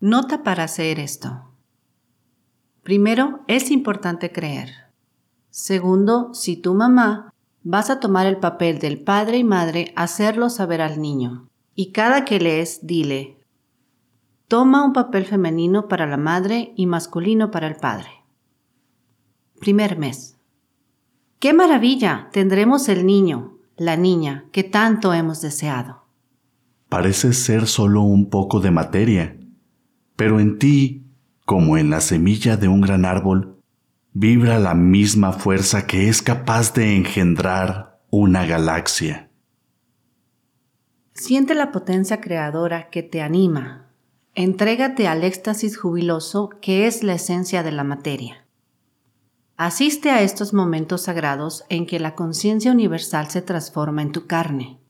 Nota para hacer esto. Primero, es importante creer. Segundo, si tu mamá, vas a tomar el papel del padre y madre, hacerlo saber al niño. Y cada que lees, dile, toma un papel femenino para la madre y masculino para el padre. Primer mes. ¡Qué maravilla! Tendremos el niño, la niña, que tanto hemos deseado. Parece ser solo un poco de materia, pero en ti, como en la semilla de un gran árbol, vibra la misma fuerza que es capaz de engendrar una galaxia. Siente la potencia creadora que te anima. Entrégate al éxtasis jubiloso que es la esencia de la materia. Asiste a estos momentos sagrados en que la conciencia universal se transforma en tu carne.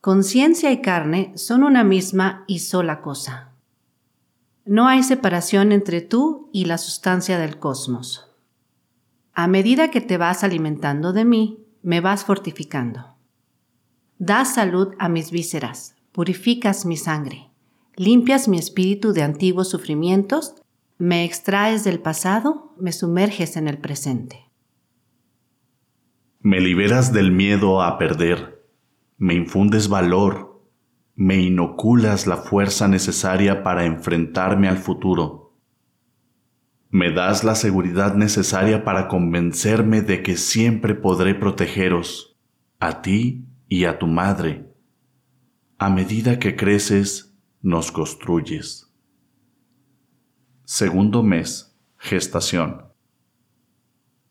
Conciencia y carne son una misma y sola cosa. No hay separación entre tú y la sustancia del cosmos. A medida que te vas alimentando de mí, me vas fortificando. Das salud a mis vísceras, purificas mi sangre, limpias mi espíritu de antiguos sufrimientos, me extraes del pasado, me sumerges en el presente. Me liberas del miedo a perder, me infundes valor, me inoculas la fuerza necesaria para enfrentarme al futuro. Me das la seguridad necesaria para convencerme de que siempre podré protegeros, a ti y a tu madre. A medida que creces, nos construyes. Segundo mes, gestación.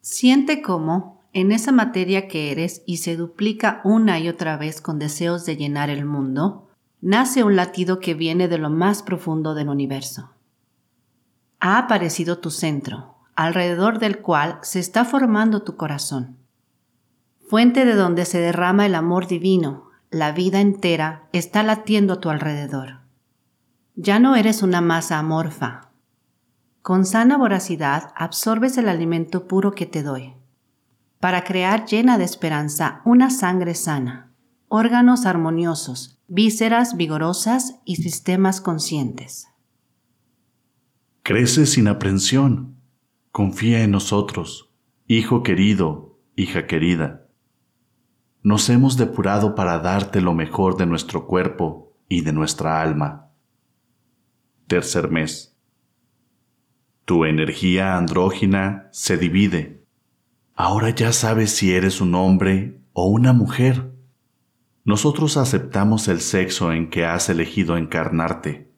Siente cómo, en esa materia que eres y se duplica una y otra vez con deseos de llenar el mundo, nace un latido que viene de lo más profundo del universo. Ha aparecido tu centro, alrededor del cual se está formando tu corazón fuente de donde se derrama el amor divino, la vida entera está latiendo a tu alrededor. Ya no eres una masa amorfa. Con sana voracidad absorbes el alimento puro que te doy, para crear llena de esperanza una sangre sana, órganos armoniosos, vísceras vigorosas y sistemas conscientes. Crece sin aprensión. Confía en nosotros, hijo querido, hija querida nos hemos depurado para darte lo mejor de nuestro cuerpo y de nuestra alma. Tercer mes. Tu energía andrógina se divide. Ahora ya sabes si eres un hombre o una mujer. Nosotros aceptamos el sexo en que has elegido encarnarte.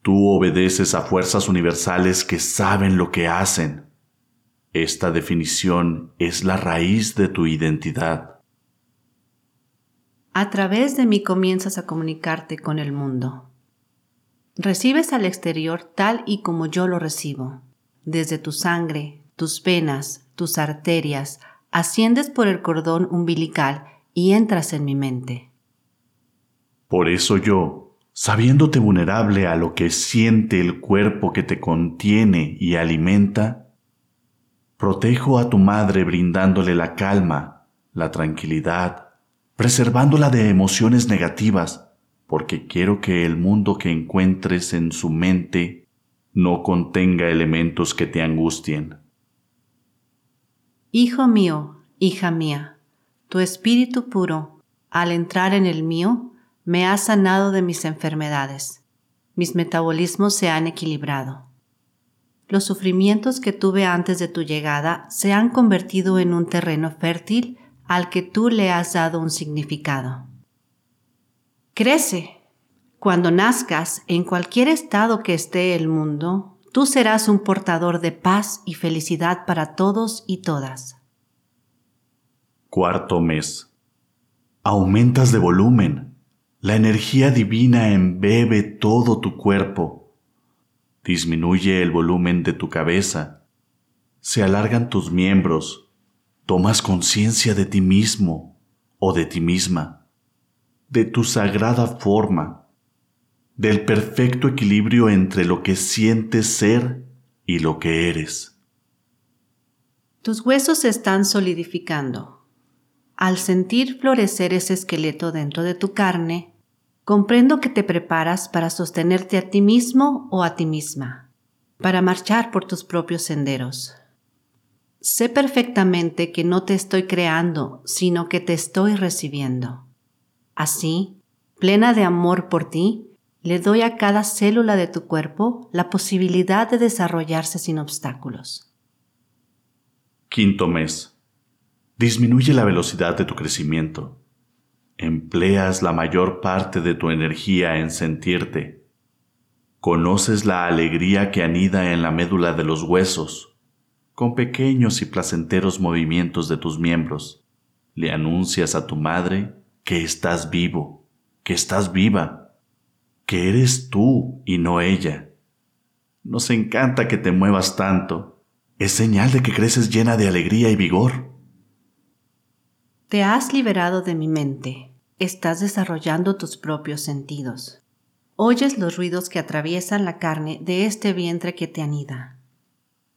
Tú obedeces a fuerzas universales que saben lo que hacen. Esta definición es la raíz de tu identidad. A través de mí comienzas a comunicarte con el mundo. Recibes al exterior tal y como yo lo recibo. Desde tu sangre, tus venas, tus arterias, asciendes por el cordón umbilical y entras en mi mente. Por eso yo, sabiéndote vulnerable a lo que siente el cuerpo que te contiene y alimenta, protejo a tu madre brindándole la calma, la tranquilidad, preservándola de emociones negativas, porque quiero que el mundo que encuentres en su mente no contenga elementos que te angustien. Hijo mío, hija mía, tu espíritu puro, al entrar en el mío, me ha sanado de mis enfermedades. Mis metabolismos se han equilibrado. Los sufrimientos que tuve antes de tu llegada se han convertido en un terreno fértil al que tú le has dado un significado. Crece. Cuando nazcas, en cualquier estado que esté el mundo, tú serás un portador de paz y felicidad para todos y todas. Cuarto mes. Aumentas de volumen. La energía divina embebe todo tu cuerpo. Disminuye el volumen de tu cabeza. Se alargan tus miembros. Tomas conciencia de ti mismo o de ti misma, de tu sagrada forma, del perfecto equilibrio entre lo que sientes ser y lo que eres. Tus huesos se están solidificando al sentir florecer ese esqueleto dentro de tu carne, comprendo que te preparas para sostenerte a ti mismo o a ti misma, para marchar por tus propios senderos. Sé perfectamente que no te estoy creando, sino que te estoy recibiendo. Así, plena de amor por ti, le doy a cada célula de tu cuerpo la posibilidad de desarrollarse sin obstáculos. Quinto mes. Disminuye la velocidad de tu crecimiento. Empleas la mayor parte de tu energía en sentirte. Conoces la alegría que anida en la médula de los huesos. Con pequeños y placenteros movimientos de tus miembros, le anuncias a tu madre que estás vivo, que estás viva, que eres tú y no ella. Nos encanta que te muevas tanto. Es señal de que creces llena de alegría y vigor. Te has liberado de mi mente. Estás desarrollando tus propios sentidos. Oyes los ruidos que atraviesan la carne de este vientre que te anida.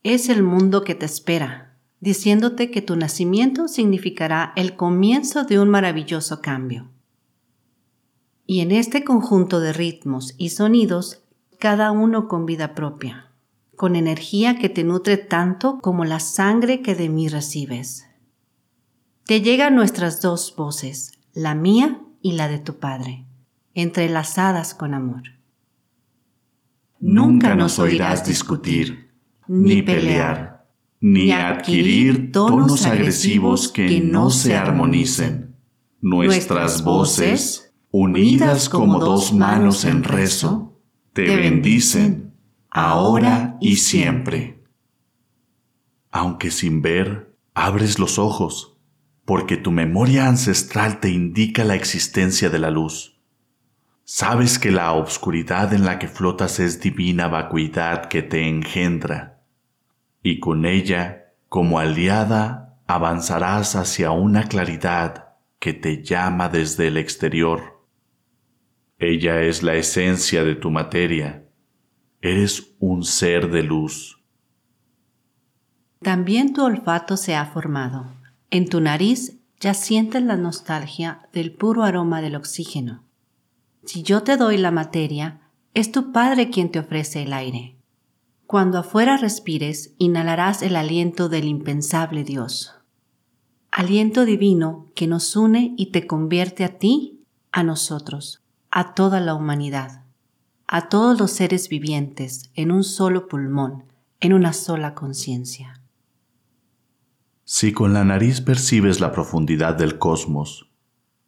Es el mundo que te espera, diciéndote que tu nacimiento significará el comienzo de un maravilloso cambio. Y en este conjunto de ritmos y sonidos, cada uno con vida propia, con energía que te nutre tanto como la sangre que de mí recibes. Te llegan nuestras dos voces, la mía y la de tu Padre, entrelazadas con amor. Nunca nos oirás discutir, ni pelear, ni adquirir tonos agresivos que no se armonicen. Nuestras voces, unidas como dos manos en rezo, te bendicen ahora y siempre. Aunque sin ver, abres los ojos porque tu memoria ancestral te indica la existencia de la luz. Sabes que la obscuridad en la que flotas es divina vacuidad que te engendra, y con ella, como aliada, avanzarás hacia una claridad que te llama desde el exterior. Ella es la esencia de tu materia. Eres un ser de luz. También tu olfato se ha formado en tu nariz ya sientes la nostalgia del puro aroma del oxígeno. Si yo te doy la materia, es tu Padre quien te ofrece el aire. Cuando afuera respires, inhalarás el aliento del impensable Dios. Aliento divino que nos une y te convierte a ti, a nosotros, a toda la humanidad, a todos los seres vivientes en un solo pulmón, en una sola conciencia. Si con la nariz percibes la profundidad del cosmos,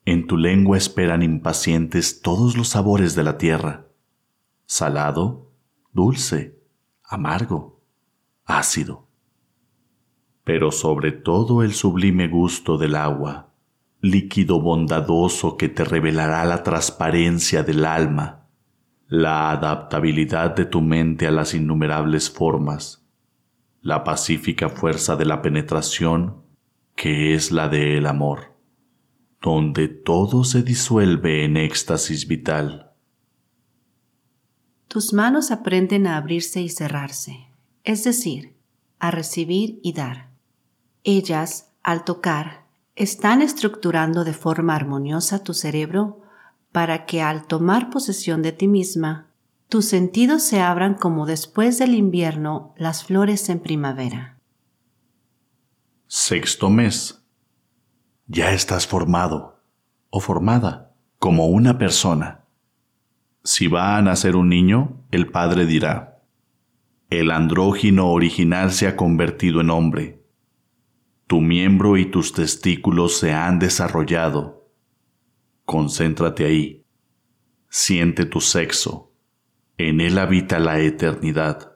en tu lengua esperan impacientes todos los sabores de la tierra, salado, dulce, amargo, ácido, pero sobre todo el sublime gusto del agua, líquido bondadoso que te revelará la transparencia del alma, la adaptabilidad de tu mente a las innumerables formas, la pacífica fuerza de la penetración que es la del amor, donde todo se disuelve en éxtasis vital. Tus manos aprenden a abrirse y cerrarse, es decir, a recibir y dar. Ellas, al tocar, están estructurando de forma armoniosa tu cerebro para que al tomar posesión de ti misma tus sentidos se abran como después del invierno las flores en primavera. Sexto mes. Ya estás formado o formada como una persona. Si va a nacer un niño, el padre dirá, el andrógino original se ha convertido en hombre. Tu miembro y tus testículos se han desarrollado. Concéntrate ahí. Siente tu sexo. En él habita la eternidad.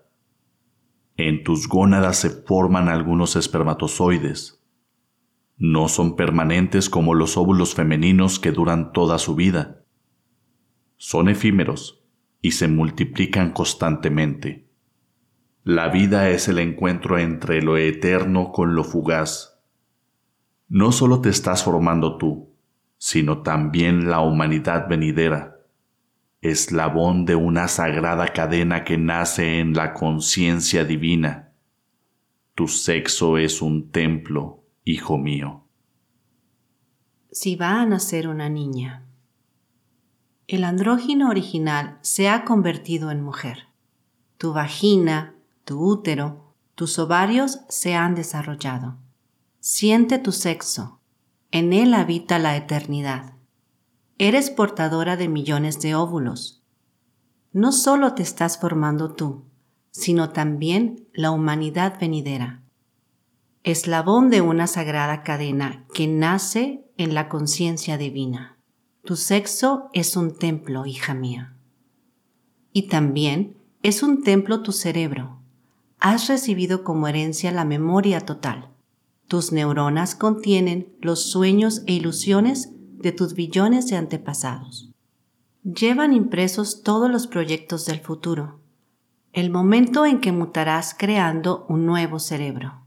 En tus gónadas se forman algunos espermatozoides. No son permanentes como los óvulos femeninos que duran toda su vida. Son efímeros y se multiplican constantemente. La vida es el encuentro entre lo eterno con lo fugaz. No solo te estás formando tú, sino también la humanidad venidera, eslabón de una sagrada cadena que nace en la conciencia divina. Tu sexo es un templo, hijo mío. Si va a nacer una niña. El andrógino original se ha convertido en mujer. Tu vagina, tu útero, tus ovarios se han desarrollado. Siente tu sexo. En él habita la eternidad. Eres portadora de millones de óvulos. No solo te estás formando tú, sino también la humanidad venidera. Eslabón de una sagrada cadena que nace en la conciencia divina. Tu sexo es un templo, hija mía. Y también es un templo tu cerebro. Has recibido como herencia la memoria total. Tus neuronas contienen los sueños e ilusiones de tus billones de antepasados. Llevan impresos todos los proyectos del futuro. El momento en que mutarás creando un nuevo cerebro.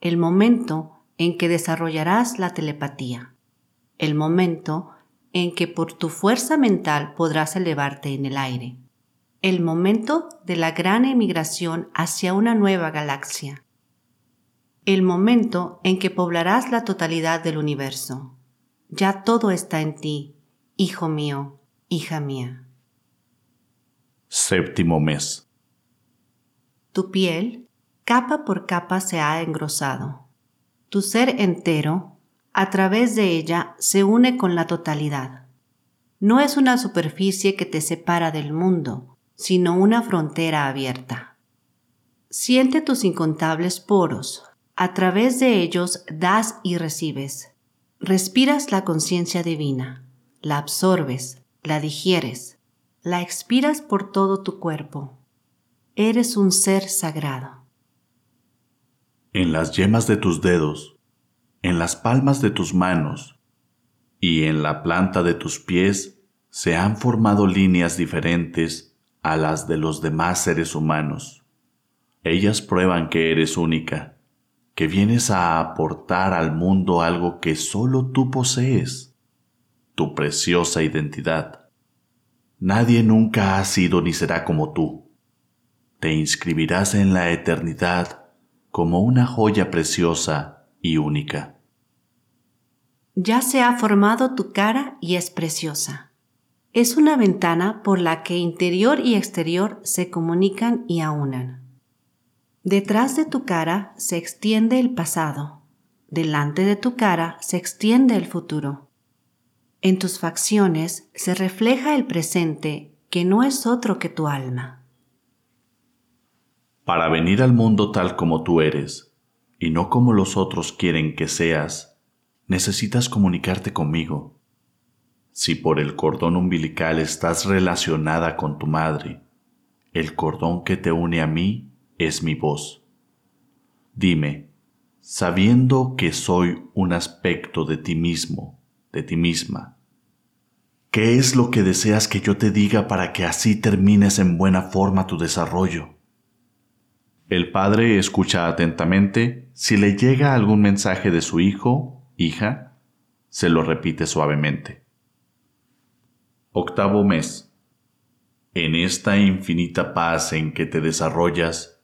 El momento en que desarrollarás la telepatía. El momento en que por tu fuerza mental podrás elevarte en el aire. El momento de la gran emigración hacia una nueva galaxia. El momento en que poblarás la totalidad del universo. Ya todo está en ti, hijo mío, hija mía. Séptimo mes. Tu piel, capa por capa, se ha engrosado. Tu ser entero a través de ella se une con la totalidad. No es una superficie que te separa del mundo, sino una frontera abierta. Siente tus incontables poros. A través de ellos das y recibes. Respiras la conciencia divina, la absorbes, la digieres, la expiras por todo tu cuerpo. Eres un ser sagrado. En las yemas de tus dedos en las palmas de tus manos y en la planta de tus pies se han formado líneas diferentes a las de los demás seres humanos. Ellas prueban que eres única, que vienes a aportar al mundo algo que solo tú posees, tu preciosa identidad. Nadie nunca ha sido ni será como tú. Te inscribirás en la eternidad como una joya preciosa y única. Ya se ha formado tu cara y es preciosa. Es una ventana por la que interior y exterior se comunican y aunan. Detrás de tu cara se extiende el pasado. Delante de tu cara se extiende el futuro. En tus facciones se refleja el presente que no es otro que tu alma. Para venir al mundo tal como tú eres, y no como los otros quieren que seas, necesitas comunicarte conmigo. Si por el cordón umbilical estás relacionada con tu madre, el cordón que te une a mí es mi voz. Dime, sabiendo que soy un aspecto de ti mismo, de ti misma, ¿qué es lo que deseas que yo te diga para que así termines en buena forma tu desarrollo? El padre escucha atentamente si le llega algún mensaje de su hijo hija, se lo repite suavemente. Octavo mes. En esta infinita paz en que te desarrollas,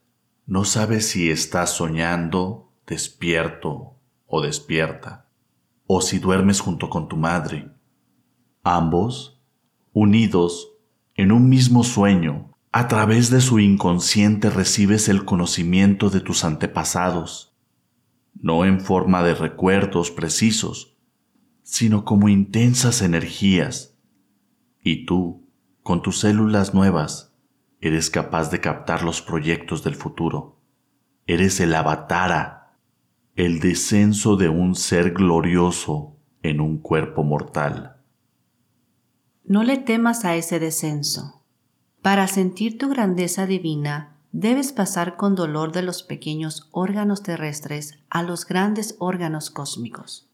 no sabes si estás soñando, despierto o despierta, o si duermes junto con tu madre. Ambos, unidos en un mismo sueño, a través de su inconsciente recibes el conocimiento de tus antepasados no en forma de recuerdos precisos, sino como intensas energías. Y tú, con tus células nuevas, eres capaz de captar los proyectos del futuro. Eres el avatara, el descenso de un ser glorioso en un cuerpo mortal. No le temas a ese descenso. Para sentir tu grandeza divina, debes pasar con dolor de los pequeños órganos terrestres a los grandes órganos cósmicos.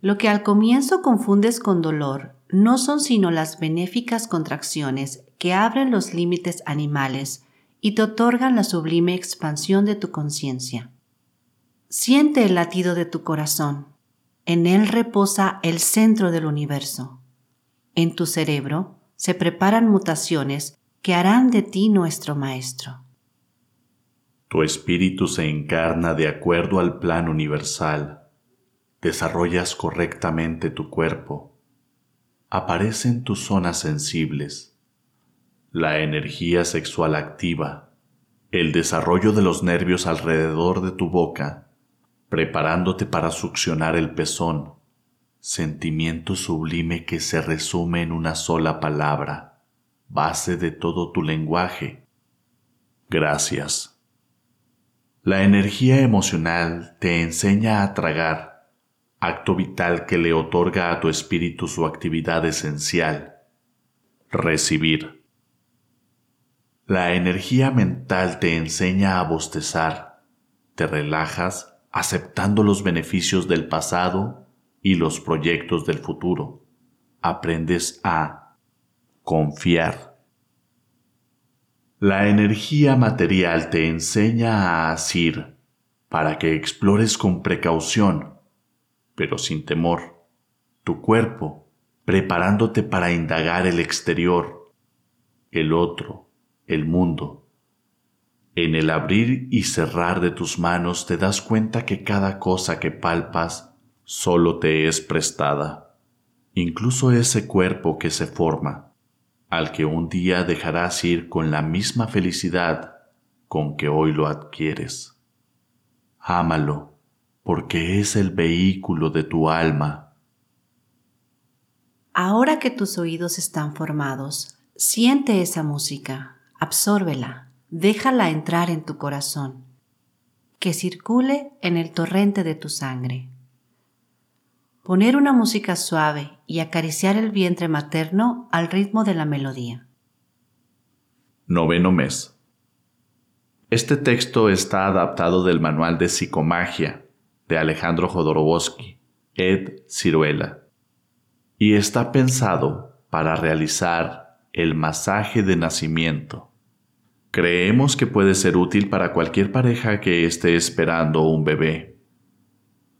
Lo que al comienzo confundes con dolor no son sino las benéficas contracciones que abren los límites animales y te otorgan la sublime expansión de tu conciencia. Siente el latido de tu corazón. En él reposa el centro del universo. En tu cerebro se preparan mutaciones que harán de ti nuestro Maestro. Tu espíritu se encarna de acuerdo al plan universal. Desarrollas correctamente tu cuerpo. Aparecen tus zonas sensibles. La energía sexual activa. El desarrollo de los nervios alrededor de tu boca, preparándote para succionar el pezón sentimiento sublime que se resume en una sola palabra, base de todo tu lenguaje. Gracias. La energía emocional te enseña a tragar, acto vital que le otorga a tu espíritu su actividad esencial, recibir. La energía mental te enseña a bostezar, te relajas aceptando los beneficios del pasado y los proyectos del futuro. Aprendes a confiar. La energía material te enseña a asir para que explores con precaución, pero sin temor, tu cuerpo, preparándote para indagar el exterior, el otro, el mundo. En el abrir y cerrar de tus manos te das cuenta que cada cosa que palpas solo te es prestada, incluso ese cuerpo que se forma, al que un día dejarás ir con la misma felicidad con que hoy lo adquieres. Ámalo, porque es el vehículo de tu alma. Ahora que tus oídos están formados, siente esa música, absórbela, déjala entrar en tu corazón, que circule en el torrente de tu sangre. Poner una música suave y acariciar el vientre materno al ritmo de la melodía. Noveno mes. Este texto está adaptado del manual de psicomagia de Alejandro Jodorowsky, Ed Ciruela, y está pensado para realizar el masaje de nacimiento. Creemos que puede ser útil para cualquier pareja que esté esperando un bebé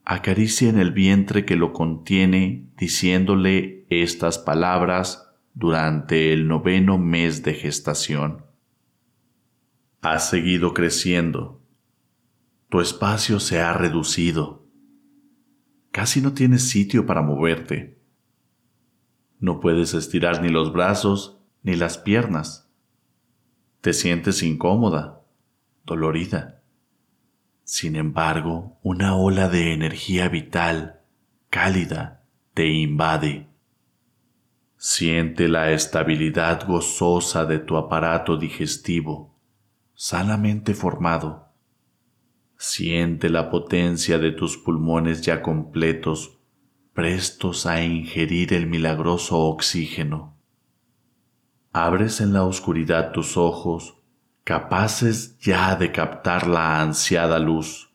acaricia en el vientre que lo contiene diciéndole estas palabras durante el noveno mes de gestación. Has seguido creciendo. Tu espacio se ha reducido. Casi no tienes sitio para moverte. No puedes estirar ni los brazos ni las piernas. Te sientes incómoda, dolorida. Sin embargo, una ola de energía vital, cálida, te invade. Siente la estabilidad gozosa de tu aparato digestivo, sanamente formado. Siente la potencia de tus pulmones ya completos, prestos a ingerir el milagroso oxígeno. Abres en la oscuridad tus ojos capaces ya de captar la ansiada luz.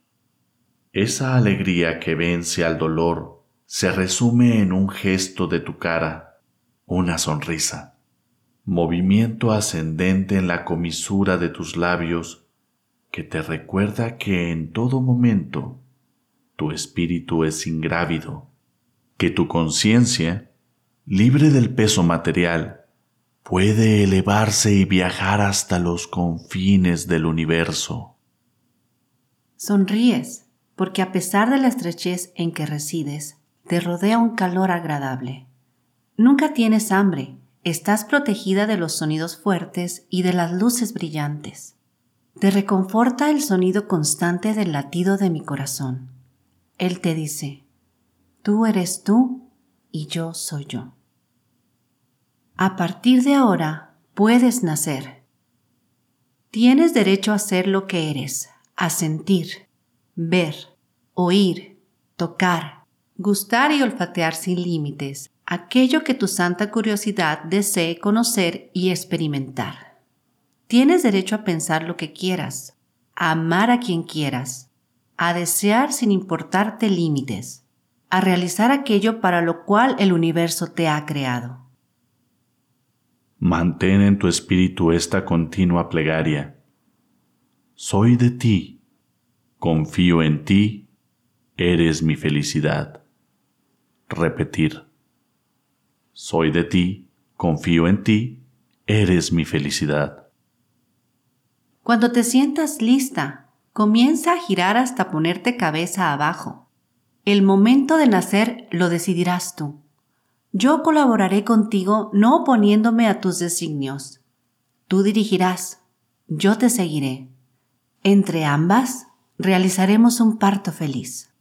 Esa alegría que vence al dolor se resume en un gesto de tu cara, una sonrisa, movimiento ascendente en la comisura de tus labios que te recuerda que en todo momento tu espíritu es ingrávido, que tu conciencia, libre del peso material, puede elevarse y viajar hasta los confines del universo. Sonríes, porque a pesar de la estrechez en que resides, te rodea un calor agradable. Nunca tienes hambre, estás protegida de los sonidos fuertes y de las luces brillantes. Te reconforta el sonido constante del latido de mi corazón. Él te dice, tú eres tú y yo soy yo. A partir de ahora puedes nacer. Tienes derecho a ser lo que eres, a sentir, ver, oír, tocar, gustar y olfatear sin límites aquello que tu santa curiosidad desee conocer y experimentar. Tienes derecho a pensar lo que quieras, a amar a quien quieras, a desear sin importarte límites, a realizar aquello para lo cual el universo te ha creado. Mantén en tu espíritu esta continua plegaria. Soy de ti, confío en ti, eres mi felicidad. Repetir. Soy de ti, confío en ti, eres mi felicidad. Cuando te sientas lista, comienza a girar hasta ponerte cabeza abajo. El momento de nacer lo decidirás tú. Yo colaboraré contigo no oponiéndome a tus designios. Tú dirigirás, yo te seguiré. Entre ambas realizaremos un parto feliz.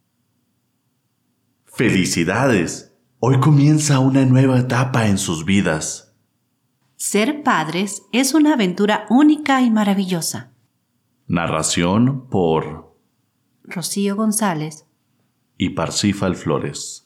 ¡Felicidades! Hoy comienza una nueva etapa en sus vidas. Ser padres es una aventura única y maravillosa. Narración por Rocío González y Parsifal Flores.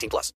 18 plus.